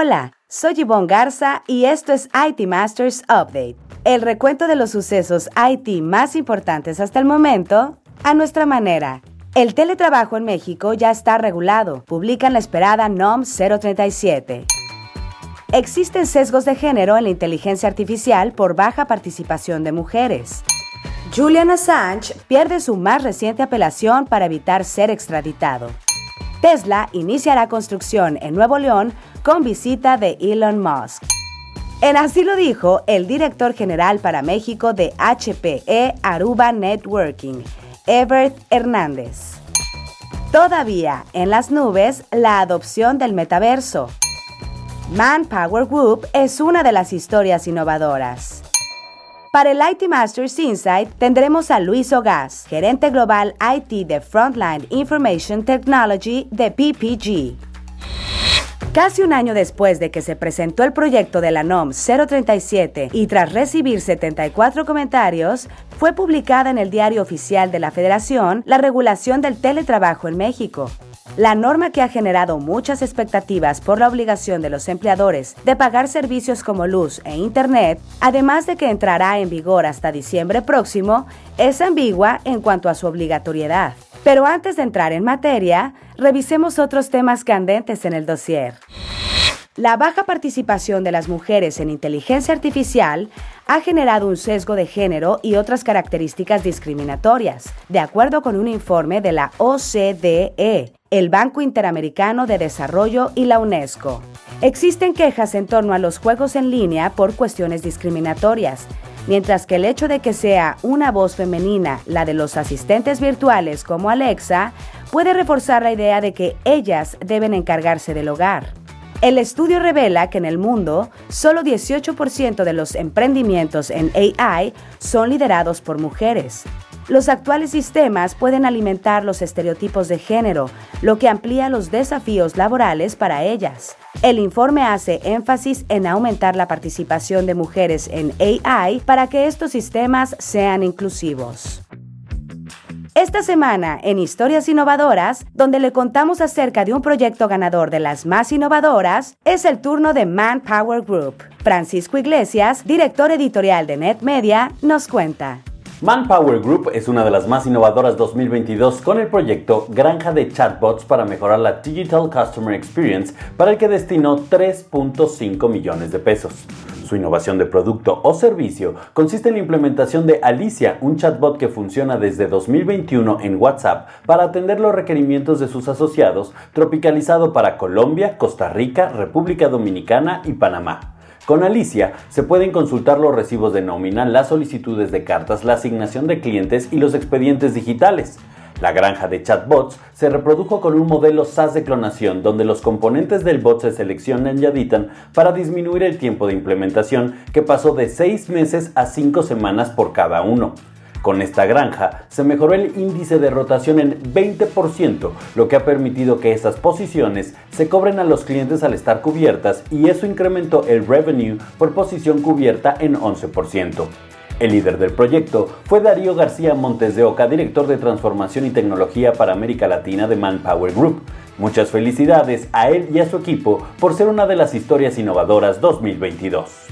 Hola, soy Yvonne Garza y esto es IT Masters Update, el recuento de los sucesos IT más importantes hasta el momento a nuestra manera. El teletrabajo en México ya está regulado, publican la esperada NOM 037. Existen sesgos de género en la inteligencia artificial por baja participación de mujeres. Julian Assange pierde su más reciente apelación para evitar ser extraditado. Tesla iniciará construcción en Nuevo León con visita de Elon Musk. En así lo dijo el director general para México de HPE Aruba Networking, Everett Hernández. Todavía en las nubes la adopción del metaverso. Manpower Group es una de las historias innovadoras. Para el IT Masters Insight tendremos a Luis Ogas, gerente global IT de Frontline Information Technology de PPG. Casi un año después de que se presentó el proyecto de la NOM 037 y tras recibir 74 comentarios, fue publicada en el Diario Oficial de la Federación la regulación del teletrabajo en México. La norma que ha generado muchas expectativas por la obligación de los empleadores de pagar servicios como luz e Internet, además de que entrará en vigor hasta diciembre próximo, es ambigua en cuanto a su obligatoriedad. Pero antes de entrar en materia, revisemos otros temas candentes en el dossier. La baja participación de las mujeres en inteligencia artificial ha generado un sesgo de género y otras características discriminatorias, de acuerdo con un informe de la OCDE, el Banco Interamericano de Desarrollo y la UNESCO. Existen quejas en torno a los juegos en línea por cuestiones discriminatorias, mientras que el hecho de que sea una voz femenina la de los asistentes virtuales como Alexa puede reforzar la idea de que ellas deben encargarse del hogar. El estudio revela que en el mundo solo 18% de los emprendimientos en AI son liderados por mujeres. Los actuales sistemas pueden alimentar los estereotipos de género, lo que amplía los desafíos laborales para ellas. El informe hace énfasis en aumentar la participación de mujeres en AI para que estos sistemas sean inclusivos. Esta semana, en Historias Innovadoras, donde le contamos acerca de un proyecto ganador de las más innovadoras, es el turno de Manpower Group. Francisco Iglesias, director editorial de NetMedia, nos cuenta. Manpower Group es una de las más innovadoras 2022 con el proyecto Granja de Chatbots para mejorar la Digital Customer Experience, para el que destinó 3.5 millones de pesos. Su innovación de producto o servicio consiste en la implementación de Alicia, un chatbot que funciona desde 2021 en WhatsApp para atender los requerimientos de sus asociados, tropicalizado para Colombia, Costa Rica, República Dominicana y Panamá. Con Alicia se pueden consultar los recibos de nómina, las solicitudes de cartas, la asignación de clientes y los expedientes digitales. La granja de chatbots se reprodujo con un modelo SAS de clonación donde los componentes del bot se seleccionan y editan para disminuir el tiempo de implementación que pasó de 6 meses a 5 semanas por cada uno. Con esta granja se mejoró el índice de rotación en 20%, lo que ha permitido que estas posiciones se cobren a los clientes al estar cubiertas y eso incrementó el revenue por posición cubierta en 11%. El líder del proyecto fue Darío García Montes de Oca, director de transformación y tecnología para América Latina de Manpower Group. Muchas felicidades a él y a su equipo por ser una de las historias innovadoras 2022.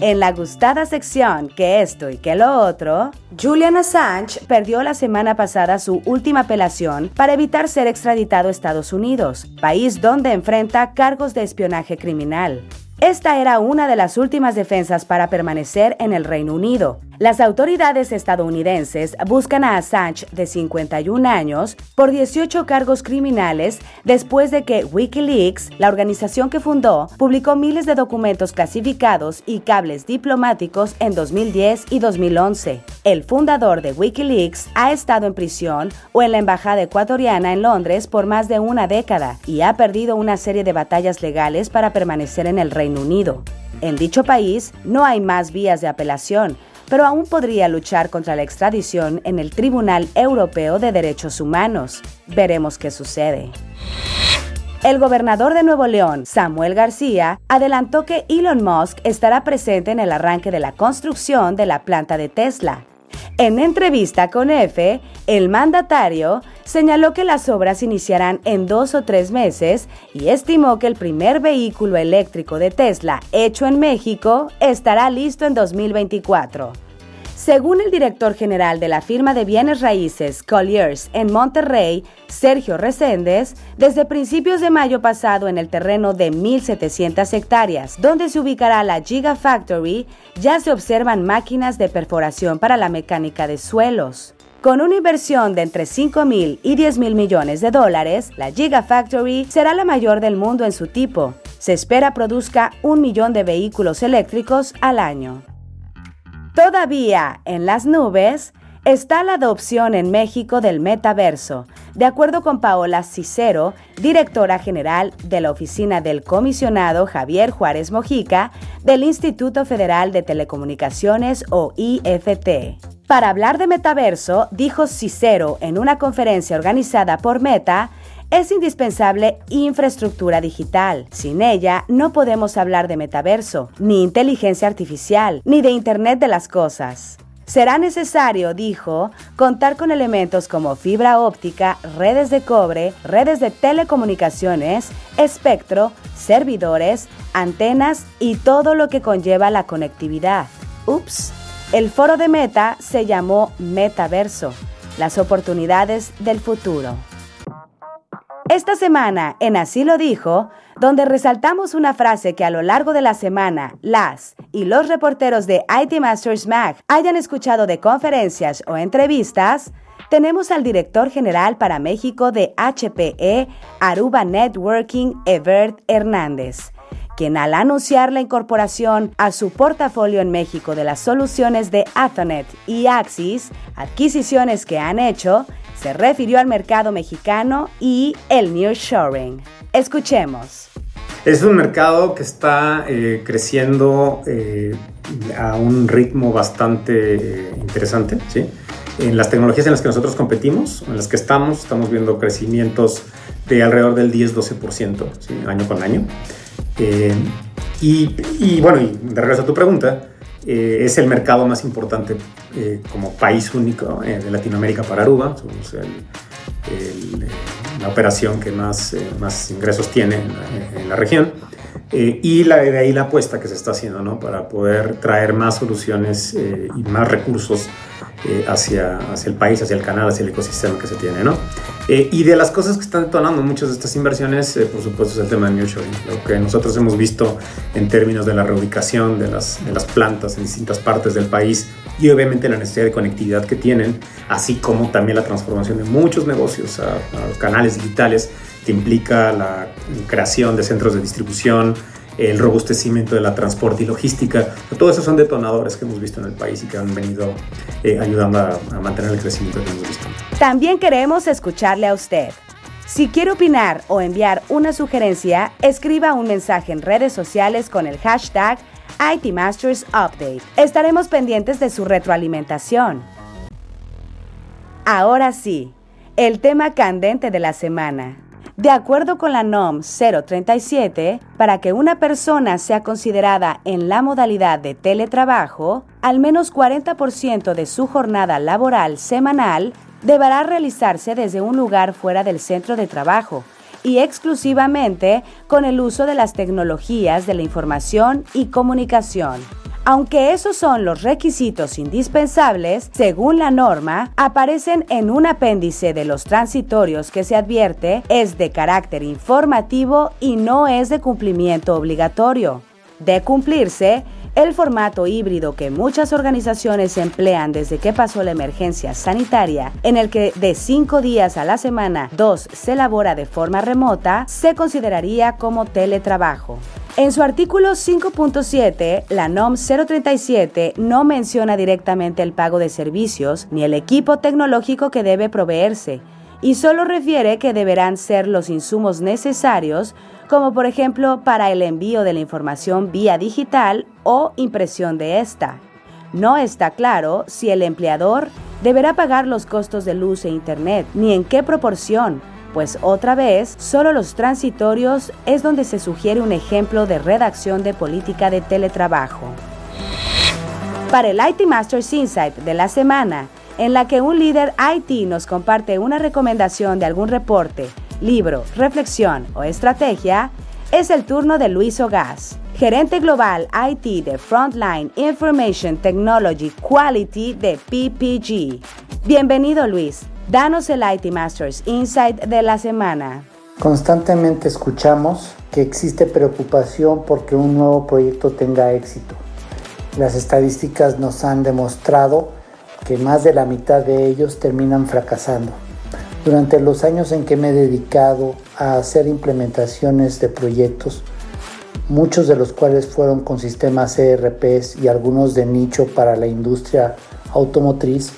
En la gustada sección que esto y que lo otro, Julian Assange perdió la semana pasada su última apelación para evitar ser extraditado a Estados Unidos, país donde enfrenta cargos de espionaje criminal. Esta era una de las últimas defensas para permanecer en el Reino Unido. Las autoridades estadounidenses buscan a Assange, de 51 años, por 18 cargos criminales después de que Wikileaks, la organización que fundó, publicó miles de documentos clasificados y cables diplomáticos en 2010 y 2011. El fundador de Wikileaks ha estado en prisión o en la embajada ecuatoriana en Londres por más de una década y ha perdido una serie de batallas legales para permanecer en el Reino Unido. En dicho país no hay más vías de apelación, pero aún podría luchar contra la extradición en el Tribunal Europeo de Derechos Humanos. Veremos qué sucede. El gobernador de Nuevo León, Samuel García, adelantó que Elon Musk estará presente en el arranque de la construcción de la planta de Tesla. En entrevista con EFE, el mandatario señaló que las obras iniciarán en dos o tres meses y estimó que el primer vehículo eléctrico de Tesla hecho en México estará listo en 2024. Según el director general de la firma de bienes raíces Colliers en Monterrey, Sergio Reséndez, desde principios de mayo pasado en el terreno de 1.700 hectáreas, donde se ubicará la Gigafactory, ya se observan máquinas de perforación para la mecánica de suelos. Con una inversión de entre 5 mil y 10 mil millones de dólares, la Gigafactory será la mayor del mundo en su tipo. Se espera produzca un millón de vehículos eléctricos al año. Todavía en las nubes está la adopción en México del metaverso, de acuerdo con Paola Cicero, directora general de la oficina del comisionado Javier Juárez Mojica del Instituto Federal de Telecomunicaciones o IFT. Para hablar de metaverso, dijo Cicero en una conferencia organizada por Meta, es indispensable infraestructura digital. Sin ella no podemos hablar de metaverso, ni inteligencia artificial, ni de Internet de las Cosas. Será necesario, dijo, contar con elementos como fibra óptica, redes de cobre, redes de telecomunicaciones, espectro, servidores, antenas y todo lo que conlleva la conectividad. Ups. El foro de Meta se llamó Metaverso, las oportunidades del futuro. Esta semana, en Así lo dijo, donde resaltamos una frase que a lo largo de la semana las y los reporteros de IT Masters Mag hayan escuchado de conferencias o entrevistas, tenemos al director general para México de HPE Aruba Networking, Evert Hernández quien al anunciar la incorporación a su portafolio en México de las soluciones de Athonet y Axis, adquisiciones que han hecho, se refirió al mercado mexicano y el nearshoring. Escuchemos. Es un mercado que está eh, creciendo eh, a un ritmo bastante eh, interesante. ¿sí? En las tecnologías en las que nosotros competimos, en las que estamos, estamos viendo crecimientos de alrededor del 10-12% año con año. Y, y, bueno, y de regreso a tu pregunta, eh, es el mercado más importante eh, como país único eh, de Latinoamérica para Aruba. Somos la operación que más, más ingresos tiene en la, región. y la, de ahí la apuesta que se está haciendo ¿no? para poder traer más soluciones y más recursos hacia, hacia el país, hacia el canal, hacia el ecosistema que se tiene. ¿no? Eh, y de las cosas que están detonando muchas de estas inversiones, eh, por supuesto, es el tema de nearshoring. Lo que nosotros hemos visto en términos de la reubicación de las, de las plantas en distintas partes del país y obviamente la necesidad de conectividad que tienen, así como también la transformación de muchos negocios a, a canales digitales que implica la creación de centros de distribución, el robustecimiento de la transporte y logística. Todo eso son detonadores que hemos visto en el país y que han venido eh, ayudando a, a mantener el crecimiento que hemos visto. También queremos escucharle a usted. Si quiere opinar o enviar una sugerencia, escriba un mensaje en redes sociales con el hashtag ITMastersUpdate. Estaremos pendientes de su retroalimentación. Ahora sí, el tema candente de la semana. De acuerdo con la NOM 037, para que una persona sea considerada en la modalidad de teletrabajo, al menos 40% de su jornada laboral semanal deberá realizarse desde un lugar fuera del centro de trabajo y exclusivamente con el uso de las tecnologías de la información y comunicación. Aunque esos son los requisitos indispensables, según la norma, aparecen en un apéndice de los transitorios que se advierte es de carácter informativo y no es de cumplimiento obligatorio. De cumplirse, el formato híbrido que muchas organizaciones emplean desde que pasó la emergencia sanitaria, en el que de cinco días a la semana dos se elabora de forma remota, se consideraría como teletrabajo. En su artículo 5.7, la NOM 037 no menciona directamente el pago de servicios ni el equipo tecnológico que debe proveerse, y solo refiere que deberán ser los insumos necesarios, como por ejemplo para el envío de la información vía digital o impresión de esta. No está claro si el empleador deberá pagar los costos de luz e Internet, ni en qué proporción, pues otra vez, solo los transitorios es donde se sugiere un ejemplo de redacción de política de teletrabajo. Para el IT Masters Insight de la semana, en la que un líder IT nos comparte una recomendación de algún reporte, libro, reflexión o estrategia, es el turno de Luis Ogas, gerente global IT de Frontline Information Technology Quality de PPG. Bienvenido Luis, danos el IT Masters Insight de la semana. Constantemente escuchamos que existe preocupación porque un nuevo proyecto tenga éxito. Las estadísticas nos han demostrado que más de la mitad de ellos terminan fracasando. Durante los años en que me he dedicado a hacer implementaciones de proyectos, muchos de los cuales fueron con sistemas ERPs y algunos de nicho para la industria automotriz,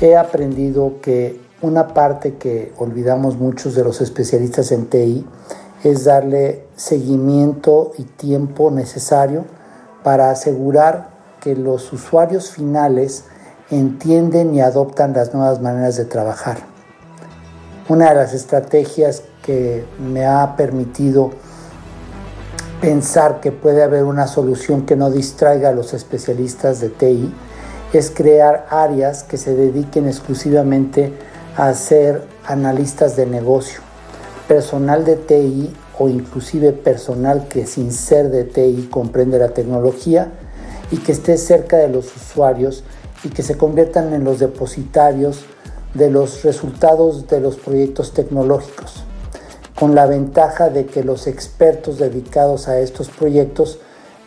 he aprendido que una parte que olvidamos muchos de los especialistas en TI es darle seguimiento y tiempo necesario para asegurar que los usuarios finales entienden y adoptan las nuevas maneras de trabajar. Una de las estrategias que me ha permitido pensar que puede haber una solución que no distraiga a los especialistas de TI es crear áreas que se dediquen exclusivamente a ser analistas de negocio, personal de TI o inclusive personal que sin ser de TI comprende la tecnología y que esté cerca de los usuarios y que se conviertan en los depositarios de los resultados de los proyectos tecnológicos, con la ventaja de que los expertos dedicados a estos proyectos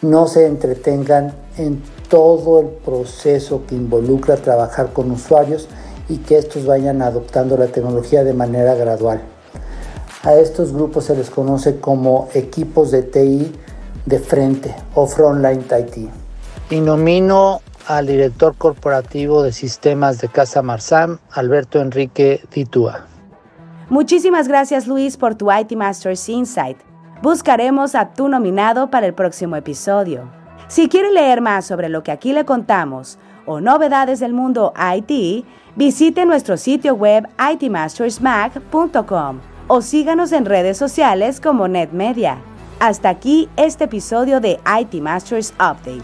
no se entretengan en todo el proceso que involucra trabajar con usuarios y que estos vayan adoptando la tecnología de manera gradual. A estos grupos se les conoce como equipos de TI de frente o frontline IT. Y nomino al director corporativo de sistemas de Casa Marsam, Alberto Enrique Ditúa. Muchísimas gracias Luis por tu IT Masters Insight. Buscaremos a tu nominado para el próximo episodio. Si quiere leer más sobre lo que aquí le contamos o novedades del mundo IT, visite nuestro sitio web itmastersmac.com o síganos en redes sociales como NetMedia. Hasta aquí este episodio de IT Masters Update,